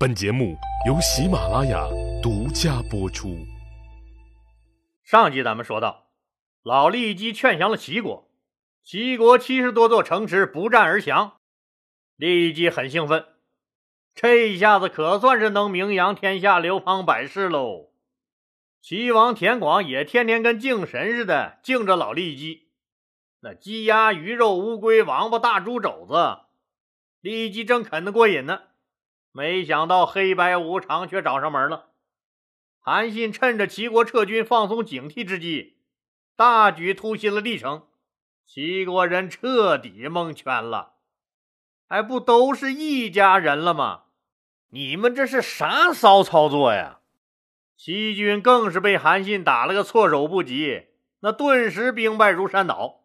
本节目由喜马拉雅独家播出。上集咱们说到，老骊姬劝降了齐国，齐国七十多座城池不战而降，骊姬很兴奋，这一下子可算是能名扬天下、流芳百世喽。齐王田广也天天跟敬神似的敬着老骊姬，那鸡鸭鱼肉、乌龟、王八、大猪肘子，骊姬正啃得过瘾呢。没想到黑白无常却找上门了。韩信趁着齐国撤军放松警惕之际，大举突袭了历城，齐国人彻底蒙圈了。还不都是一家人了吗？你们这是啥骚操作呀？齐军更是被韩信打了个措手不及，那顿时兵败如山倒。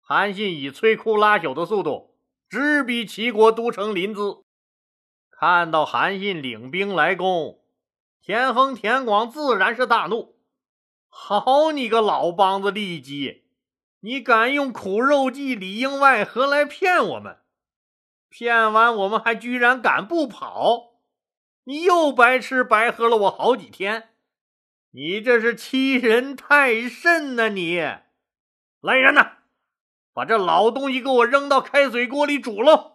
韩信以摧枯拉朽的速度直逼齐国都城临淄。看到韩信领兵来攻，田横、田广自然是大怒。好你个老梆子骊姬，你敢用苦肉计、里应外合来骗我们？骗完我们还居然敢不跑？你又白吃白喝了我好几天，你这是欺人太甚呐！你来人呐，把这老东西给我扔到开水锅里煮喽！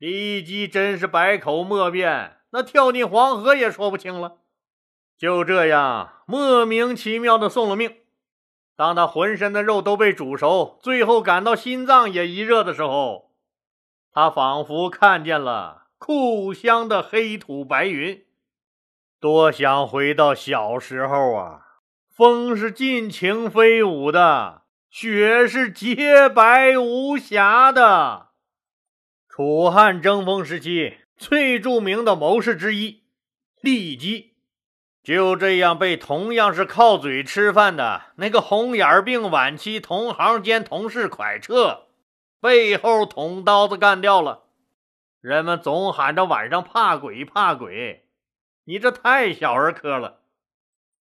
骊姬真是百口莫辩，那跳进黄河也说不清了。就这样莫名其妙的送了命。当他浑身的肉都被煮熟，最后感到心脏也一热的时候，他仿佛看见了故乡的黑土白云。多想回到小时候啊！风是尽情飞舞的，雪是洁白无瑕的。楚汉争锋时期最著名的谋士之一，骊姬，就这样被同样是靠嘴吃饭的那个红眼病晚期同行兼同事蒯彻，背后捅刀子干掉了。人们总喊着晚上怕鬼怕鬼，你这太小儿科了。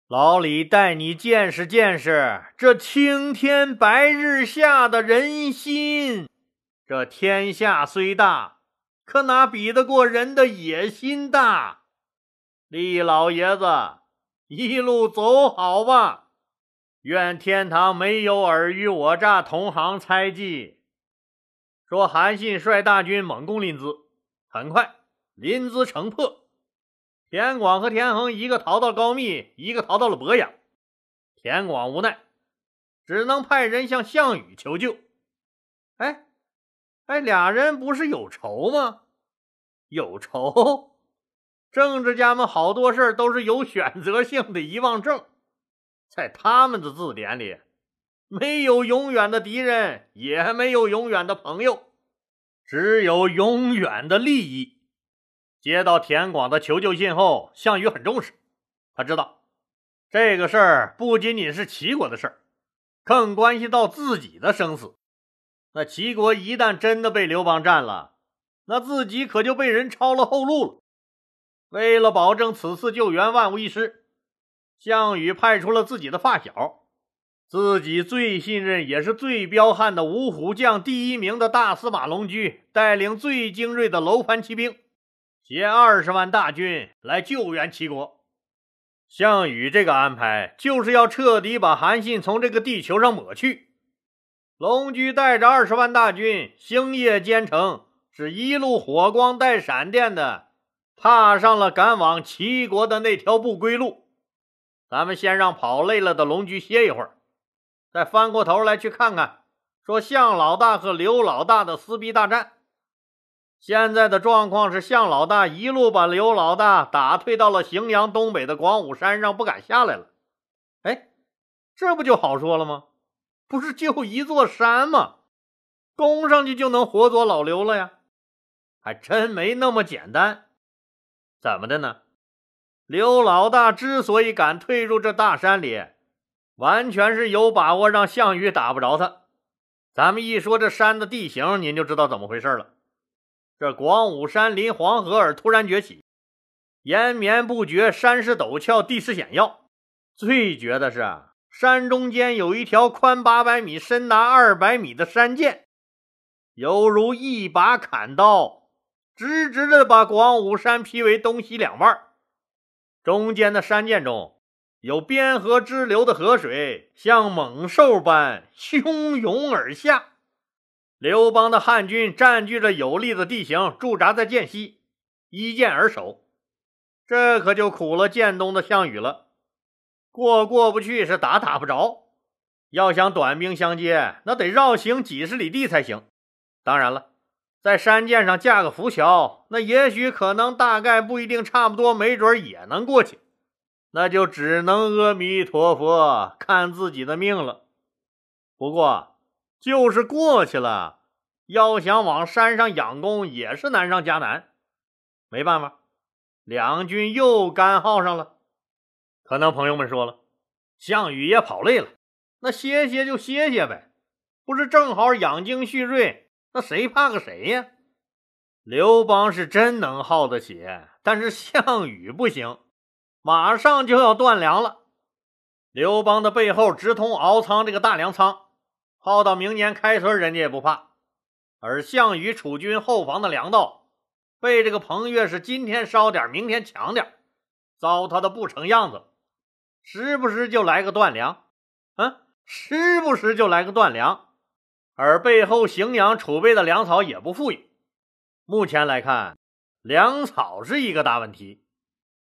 老李带你见识见识这青天白日下的人心。这天下虽大，可哪比得过人的野心大？厉老爷子，一路走好吧！愿天堂没有尔虞我诈、同行猜忌。说韩信率大军猛攻临淄，很快临淄城破。田广和田横一个逃到高密，一个逃到了博阳。田广无奈，只能派人向项羽求救。哎。哎，俩人不是有仇吗？有仇，政治家们好多事都是有选择性的遗忘症，在他们的字典里，没有永远的敌人，也没有永远的朋友，只有永远的利益。接到田广的求救信后，项羽很重视，他知道这个事儿不仅仅是齐国的事儿，更关系到自己的生死。那齐国一旦真的被刘邦占了，那自己可就被人抄了后路了。为了保证此次救援万无一失，项羽派出了自己的发小，自己最信任也是最彪悍的五虎将第一名的大司马龙驹，带领最精锐的楼烦骑兵，携二十万大军来救援齐国。项羽这个安排，就是要彻底把韩信从这个地球上抹去。龙驹带着二十万大军，星夜兼程，是一路火光带闪电的，踏上了赶往齐国的那条不归路。咱们先让跑累了的龙驹歇一会儿，再翻过头来去看看，说项老大和刘老大的撕逼大战。现在的状况是，项老大一路把刘老大打退到了荥阳东北的广武山上，不敢下来了。哎，这不就好说了吗？不是就一座山吗？攻上去就能活捉老刘了呀？还真没那么简单。怎么的呢？刘老大之所以敢退入这大山里，完全是有把握让项羽打不着他。咱们一说这山的地形，您就知道怎么回事了。这广武山临黄河而突然崛起，延绵不绝，山势陡峭，地势险要。最绝的是。山中间有一条宽八百米、深达二百米的山涧，犹如一把砍刀，直直的把广武山劈为东西两半，中间的山涧中有边河支流的河水，像猛兽般汹涌而下。刘邦的汉军占据着有利的地形，驻扎在涧西，依涧而守。这可就苦了建东的项羽了，过过不去，是打打不着。要想短兵相接，那得绕行几十里地才行。当然了，在山涧上架个浮桥，那也许可能、大概不一定、差不多、没准也能过去。那就只能阿弥陀佛，看自己的命了。不过，就是过去了，要想往山上仰攻，也是难上加难。没办法。两军又干耗上了，可能朋友们说了，项羽也跑累了，那歇歇就歇歇呗，不是正好养精蓄锐？那谁怕个谁呀？刘邦是真能耗得起，但是项羽不行，马上就要断粮了。刘邦的背后直通敖仓这个大粮仓，耗到明年开春，人家也不怕。而项羽楚军后方的粮道。被这个彭越是今天烧点，明天抢点，糟蹋的不成样子，时不时就来个断粮，嗯，时不时就来个断粮，而背后荥阳储备的粮草也不富裕。目前来看，粮草是一个大问题，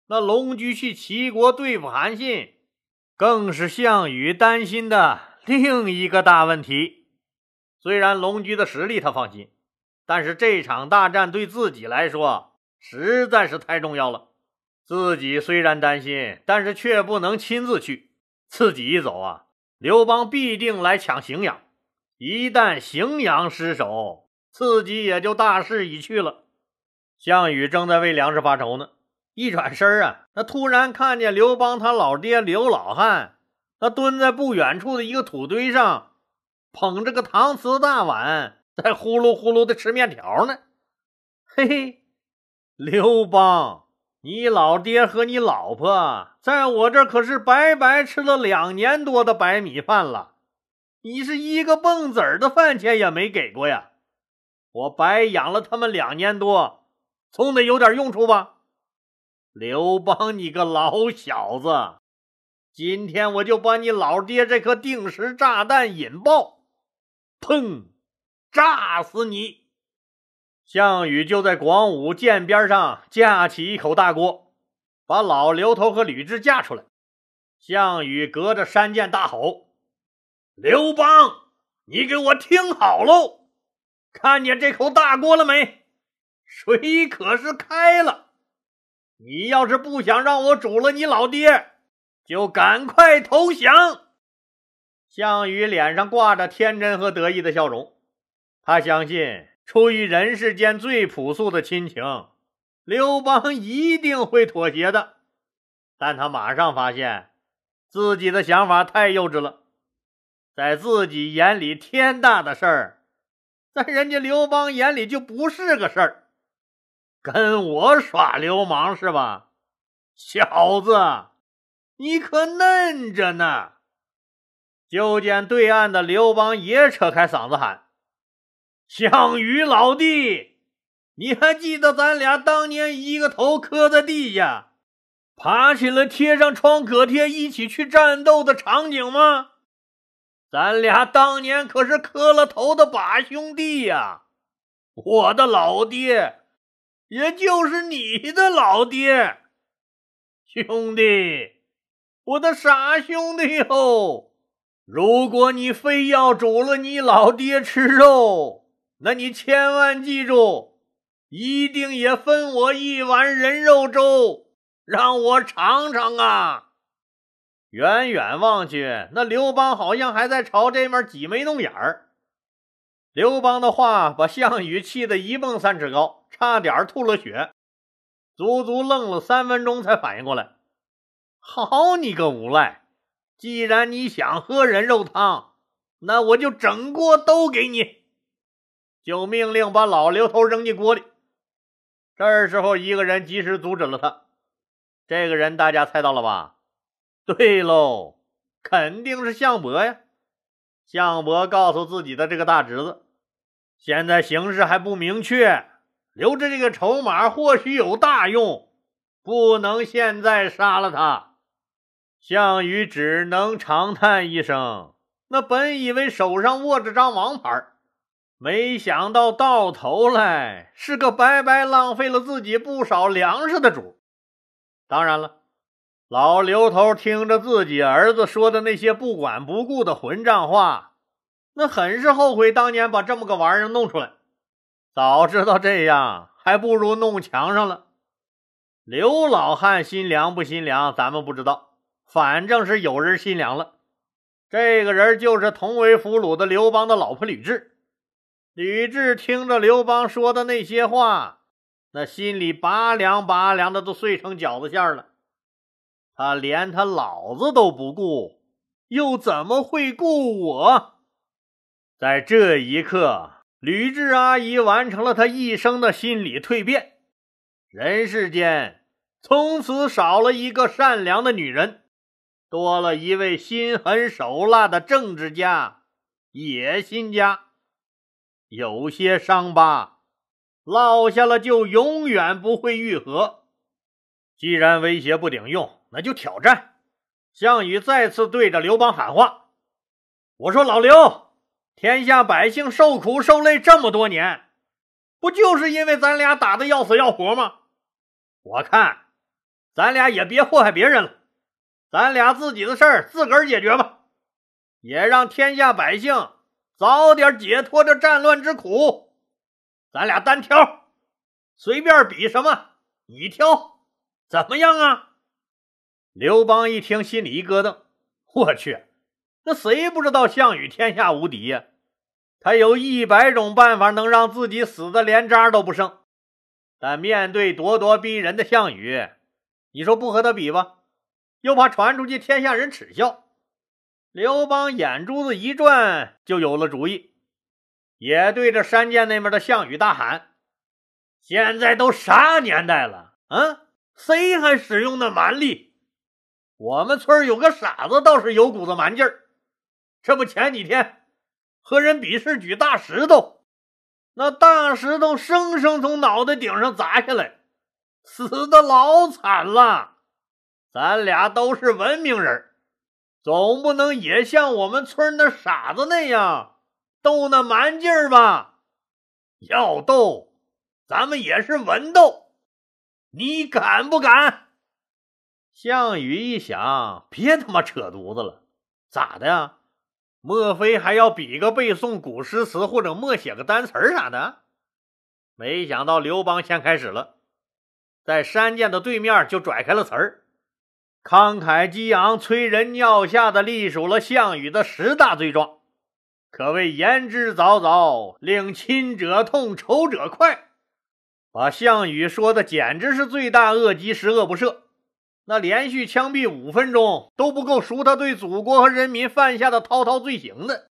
那龙驹去齐国对付韩信，更是项羽担心的另一个大问题。虽然龙驹的实力他放心。但是这场大战对自己来说实在是太重要了。自己虽然担心，但是却不能亲自去。自己一走啊，刘邦必定来抢荥阳。一旦荥阳失守，自己也就大势已去了。项羽正在为粮食发愁呢，一转身啊，那突然看见刘邦他老爹刘老汉，他蹲在不远处的一个土堆上，捧着个搪瓷大碗。在呼噜呼噜的吃面条呢，嘿嘿，刘邦，你老爹和你老婆在我这可是白白吃了两年多的白米饭了，你是一个蹦子儿的饭钱也没给过呀！我白养了他们两年多，总得有点用处吧？刘邦，你个老小子，今天我就把你老爹这颗定时炸弹引爆，砰！炸死你！项羽就在广武涧边上架起一口大锅，把老刘头和吕雉架出来。项羽隔着山涧大吼：“刘邦，你给我听好喽！看见这口大锅了没？水可是开了。你要是不想让我煮了你老爹，就赶快投降！”项羽脸上挂着天真和得意的笑容。他相信，出于人世间最朴素的亲情，刘邦一定会妥协的。但他马上发现，自己的想法太幼稚了。在自己眼里天大的事儿，在人家刘邦眼里就不是个事儿。跟我耍流氓是吧，小子？你可嫩着呢！就见对岸的刘邦也扯开嗓子喊。项羽老弟，你还记得咱俩当年一个头磕在地下，爬起来贴上创可贴，一起去战斗的场景吗？咱俩当年可是磕了头的把兄弟呀！我的老爹，也就是你的老爹，兄弟，我的傻兄弟哟！如果你非要煮了你老爹吃肉，那你千万记住，一定也分我一碗人肉粥，让我尝尝啊！远远望去，那刘邦好像还在朝这面挤眉弄眼儿。刘邦的话把项羽气得一蹦三尺高，差点吐了血，足足愣了三分钟才反应过来。好你个无赖！既然你想喝人肉汤，那我就整锅都给你。就命令把老刘头扔进锅里。这时候，一个人及时阻止了他。这个人大家猜到了吧？对喽，肯定是项伯呀。项伯告诉自己的这个大侄子：“现在形势还不明确，留着这个筹码或许有大用，不能现在杀了他。项羽只能长叹一声。那本以为手上握着张王牌，没想到到头来是个白白浪费了自己不少粮食的主。当然了，老刘头听着自己儿子说的那些不管不顾的混账话，那很是后悔当年把这么个玩意儿弄出来。早知道这样，还不如弄墙上了。刘老汉心凉不心凉，咱们不知道，反正是有人心凉了。这个人就是同为俘虏的刘邦的老婆吕雉。吕雉听着刘邦说的那些话，那心里拔凉拔凉的，都碎成饺子馅了。他连他老子都不顾，又怎么会顾我？在这一刻，吕雉阿姨完成了她一生的心理蜕变。人世间从此少了一个善良的女人。多了一位心狠手辣的政治家、野心家。有些伤疤落下了，就永远不会愈合。既然威胁不顶用，那就挑战。项羽再次对着刘邦喊话：“我说老刘，天下百姓受苦受累这么多年，不就是因为咱俩打的要死要活吗？我看咱俩也别祸害别人了。”咱俩自己的事儿自个儿解决吧，也让天下百姓早点解脱这战乱之苦。咱俩单挑，随便比什么，你挑，怎么样啊？刘邦一听，心里一咯噔，我去，那谁不知道项羽天下无敌呀？他有一百种办法能让自己死的连渣都不剩，但面对咄咄逼人的项羽，你说不和他比吧？又怕传出去，天下人耻笑。刘邦眼珠子一转，就有了主意，也对着山涧那边的项羽大喊：“现在都啥年代了？嗯，谁还使用那蛮力？我们村有个傻子，倒是有股子蛮劲儿。这不前几天和人比试举大石头，那大石头生生从脑袋顶上砸下来，死的老惨了。”咱俩都是文明人，总不能也像我们村那傻子那样斗那蛮劲儿吧？要斗，咱们也是文斗，你敢不敢？项羽一想，别他妈扯犊子了，咋的呀？莫非还要比个背诵古诗词，或者默写个单词啥的？没想到刘邦先开始了，在山涧的对面就拽开了词儿。慷慨激昂、催人尿下的隶属了项羽的十大罪状，可谓言之凿凿，令亲者痛、仇者快，把项羽说的简直是罪大恶极、十恶不赦。那连续枪毙五分钟都不够赎他对祖国和人民犯下的滔滔罪行的。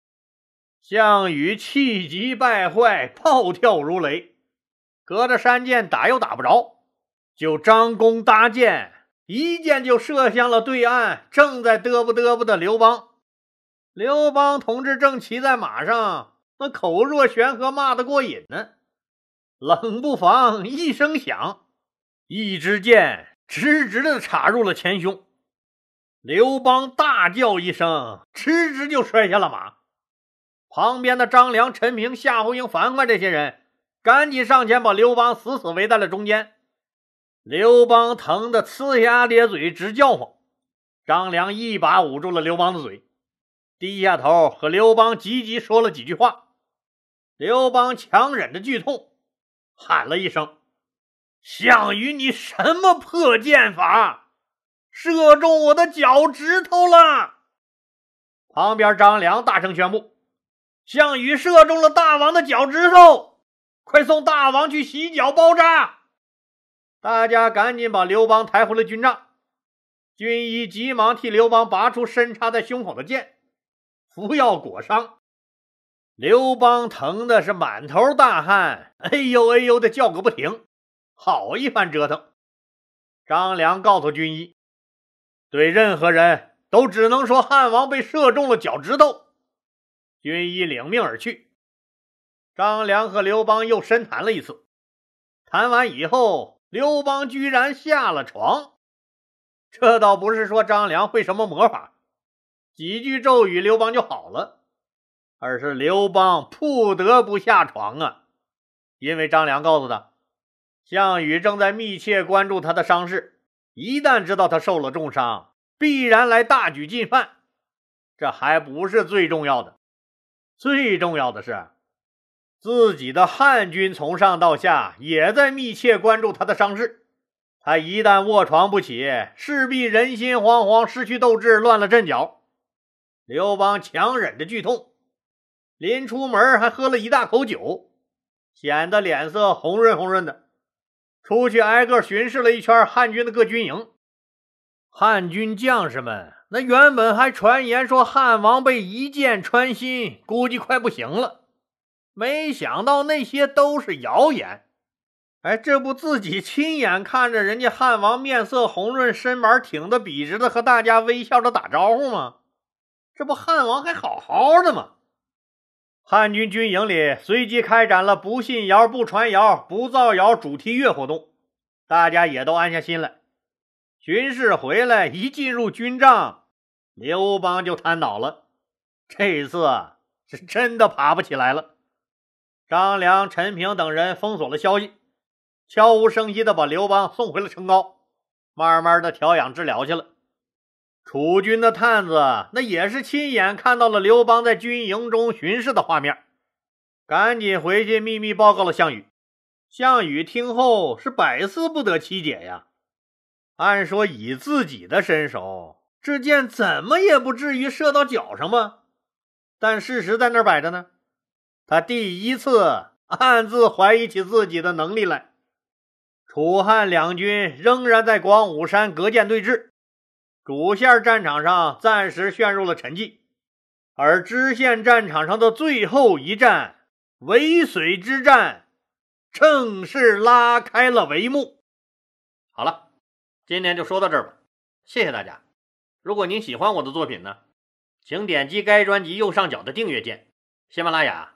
项羽气急败坏，暴跳如雷，隔着山涧打又打不着，就张弓搭箭。一箭就射向了对岸正在嘚啵嘚啵的刘邦。刘邦同志正骑在马上，那口若悬河，骂得过瘾呢。冷不防一声响，一支箭直直的插入了前胸。刘邦大叫一声，直直就摔下了马。旁边的张良、陈平、夏侯婴、樊哙这些人赶紧上前，把刘邦死死围在了中间。刘邦疼得呲牙咧嘴，直叫唤。张良一把捂住了刘邦的嘴，低下头和刘邦急急说了几句话。刘邦强忍着剧痛，喊了一声：“项羽，你什么破剑法，射中我的脚趾头了！”旁边张良大声宣布：“项羽射中了大王的脚趾头，快送大王去洗脚包扎。”大家赶紧把刘邦抬回了军帐，军医急忙替刘邦拔出深插在胸口的剑，服药裹伤。刘邦疼的是满头大汗，哎呦哎呦的叫个不停。好一番折腾！张良告诉军医，对任何人都只能说汉王被射中了脚趾头。军医领命而去。张良和刘邦又深谈了一次。谈完以后，刘邦居然下了床。这倒不是说张良会什么魔法，几句咒语刘邦就好了，而是刘邦不得不下床啊，因为张良告诉他，项羽正在密切关注他的伤势，一旦知道他受了重伤，必然来大举进犯。这还不是最重要的，最重要的是，自己的汉军从上到下也在密切关注他的伤势。他一旦卧床不起，势必人心惶惶，失去斗志，乱了阵脚。刘邦强忍着剧痛，临出门还喝了一大口酒，显得脸色红润红润的。出去挨个巡视了一圈汉军的各军营，汉军将士们那原本还传言说汉王被一箭穿心，估计快不行了，没想到那些都是谣言。哎，这不自己亲眼看着人家汉王面色红润，身板挺得笔直的，和大家微笑着打招呼吗？这不汉王还好好的吗？汉军军营里随即开展了不信谣、不传谣、不造谣主题乐活动，大家也都安下心来。巡视回来，一进入军帐，刘邦就瘫倒了。这次是真的爬不起来了。张良、陈平等人封锁了消息。悄无声息地把刘邦送回了城高，慢慢的调养治疗去了。楚军的探子那也是亲眼看到了刘邦在军营中巡视的画面，赶紧回去秘密报告了项羽。项羽听后是百思不得其解呀。按说以自己的身手，这箭怎么也不至于射到脚上吧？但事实在那儿摆着呢，他第一次暗自怀疑起自己的能力来。楚汉两军仍然在广武山隔涧对峙，主线战场上暂时陷入了沉寂，而支线战场上的最后一战——渭水之战，正式拉开了帷幕。好了，今天就说到这儿吧，谢谢大家。如果您喜欢我的作品呢，请点击该专辑右上角的订阅键。喜马拉雅